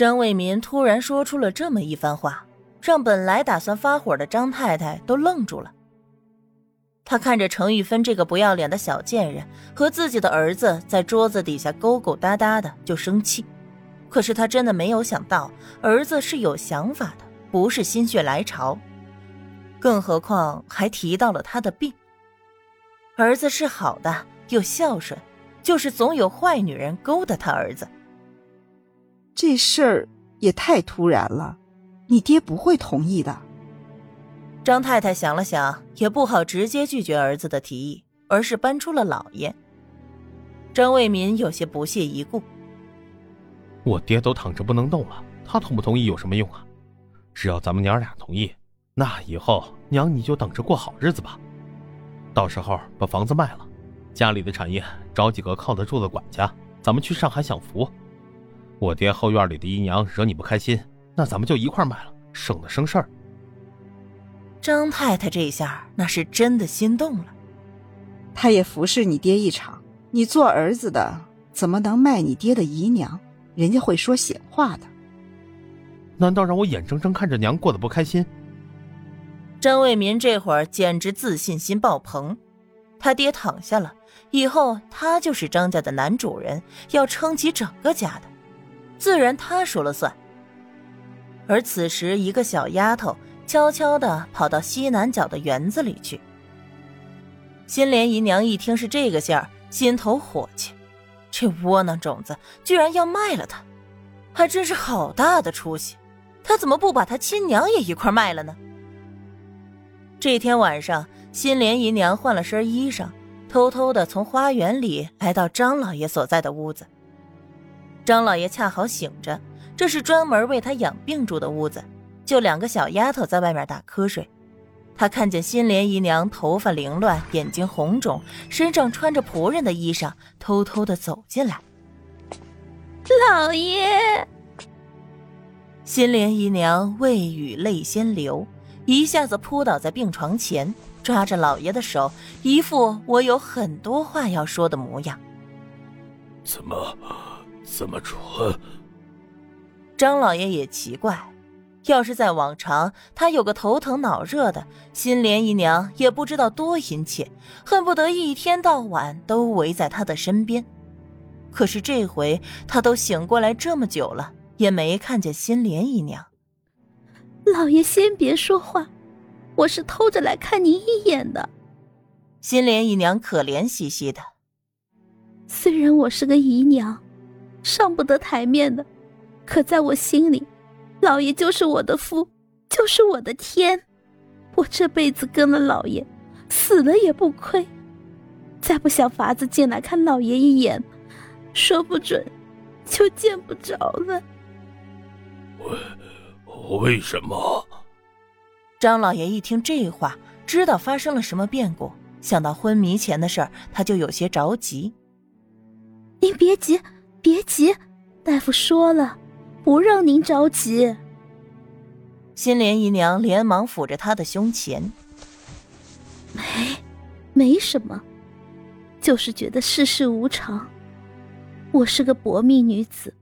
张卫民突然说出了这么一番话，让本来打算发火的张太太都愣住了。他看着程玉芬这个不要脸的小贱人和自己的儿子在桌子底下勾勾搭搭的，就生气。可是他真的没有想到，儿子是有想法的，不是心血来潮。更何况还提到了他的病。儿子是好的，又孝顺，就是总有坏女人勾搭他儿子。这事儿也太突然了，你爹不会同意的。张太太想了想，也不好直接拒绝儿子的提议，而是搬出了老爷。张卫民有些不屑一顾：“我爹都躺着不能动了，他同不同意有什么用啊？只要咱们娘俩同意，那以后娘你就等着过好日子吧。到时候把房子卖了，家里的产业找几个靠得住的管家，咱们去上海享福。我爹后院里的姨娘惹你不开心，那咱们就一块卖了，省得生事儿。”张太太这下那是真的心动了，她也服侍你爹一场。你做儿子的怎么能卖你爹的姨娘？人家会说闲话的。难道让我眼睁睁看着娘过得不开心？张卫民这会儿简直自信心爆棚，他爹躺下了以后，他就是张家的男主人，要撑起整个家的，自然他说了算。而此时，一个小丫头。悄悄地跑到西南角的园子里去。新莲姨娘一听是这个信儿，心头火气，这窝囊种子居然要卖了她，还真是好大的出息！她怎么不把她亲娘也一块卖了呢？这天晚上，新莲姨娘换了身衣裳，偷偷的从花园里来到张老爷所在的屋子。张老爷恰好醒着，这是专门为他养病住的屋子。就两个小丫头在外面打瞌睡，他看见新莲姨娘头发凌乱，眼睛红肿，身上穿着仆人的衣裳，偷偷的走进来。老爷，新莲姨娘未语泪先流，一下子扑倒在病床前，抓着老爷的手，一副我有很多话要说的模样。怎么这么蠢？张老爷也奇怪。要是在往常，他有个头疼脑热的，新莲姨娘也不知道多殷切，恨不得一天到晚都围在他的身边。可是这回他都醒过来这么久了，也没看见新莲姨娘。老爷先别说话，我是偷着来看您一眼的。新莲姨娘可怜兮兮的，虽然我是个姨娘，上不得台面的，可在我心里。老爷就是我的夫，就是我的天，我这辈子跟了老爷，死了也不亏。再不想法子进来看老爷一眼，说不准就见不着了。为为什么？张老爷一听这话，知道发生了什么变故，想到昏迷前的事儿，他就有些着急。您别急，别急，大夫说了。不让您着急。新莲姨娘连忙抚着他的胸前。没，没什么，就是觉得世事无常。我是个薄命女子，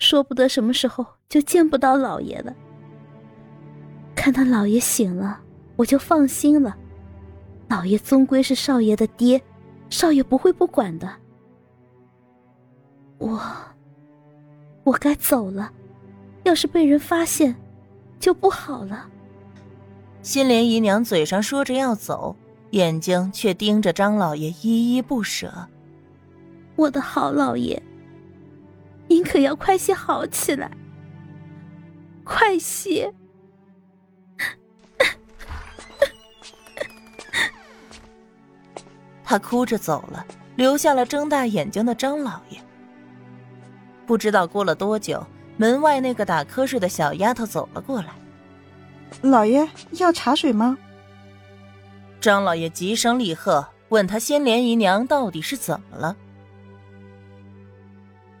说不得什么时候就见不到老爷了。看到老爷醒了，我就放心了。老爷终归是少爷的爹，少爷不会不管的。我。我该走了，要是被人发现，就不好了。新莲姨娘嘴上说着要走，眼睛却盯着张老爷，依依不舍。我的好老爷，您可要快些好起来，快些！他哭着走了，留下了睁大眼睛的张老爷。不知道过了多久，门外那个打瞌睡的小丫头走了过来。老爷要茶水吗？张老爷急声厉喝，问他仙莲姨娘到底是怎么了。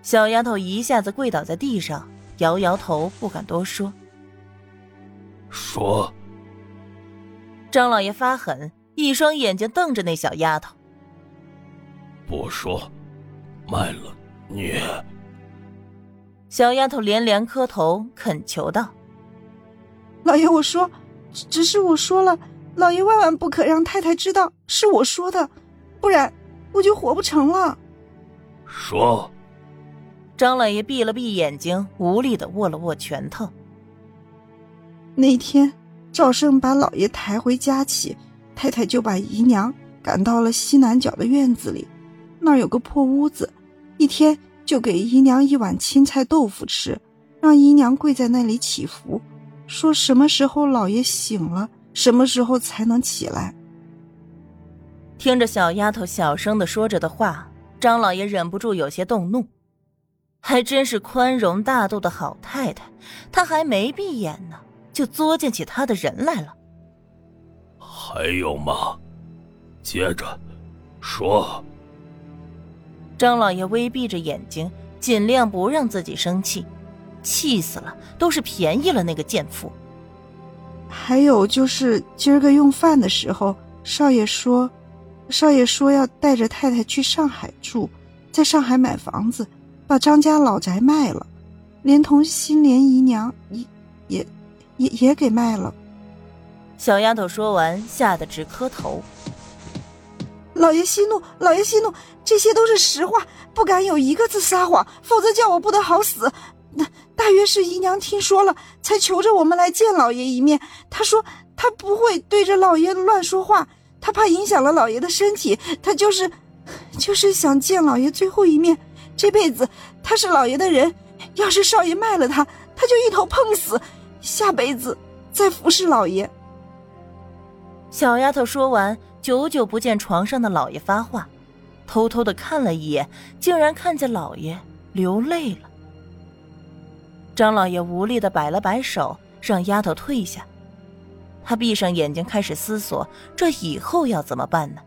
小丫头一下子跪倒在地上，摇摇头，不敢多说。说。张老爷发狠，一双眼睛瞪着那小丫头。不说，卖了你。小丫头连连磕头恳求道：“老爷，我说，只是我说了，老爷万万不可让太太知道是我说的，不然我就活不成了。”说。张老爷闭了闭眼睛，无力的握了握拳头。那天，赵胜把老爷抬回家起，太太就把姨娘赶到了西南角的院子里，那儿有个破屋子，一天就给姨娘一碗青菜豆腐吃，让姨娘跪在那里祈福，说什么时候老爷醒了，什么时候才能起来。听着小丫头小声的说着的话，张老爷忍不住有些动怒。还真是宽容大度的好太太，她还没闭眼呢，就作践起她的人来了。还有吗？接着说。张老爷微闭着眼睛，尽量不让自己生气，气死了，都是便宜了那个贱妇。还有就是今儿个用饭的时候，少爷说，少爷说要带着太太去上海住，在上海买房子。把张家老宅卖了，连同新莲姨娘也也也也给卖了。小丫头说完，吓得直磕头。老爷息怒，老爷息怒，这些都是实话，不敢有一个字撒谎，否则叫我不得好死。那大约是姨娘听说了，才求着我们来见老爷一面。她说她不会对着老爷乱说话，她怕影响了老爷的身体，她就是就是想见老爷最后一面。这辈子他是老爷的人，要是少爷卖了他，他就一头碰死，下辈子再服侍老爷。小丫头说完，久久不见床上的老爷发话，偷偷的看了一眼，竟然看见老爷流泪了。张老爷无力的摆了摆手，让丫头退下。他闭上眼睛，开始思索这以后要怎么办呢？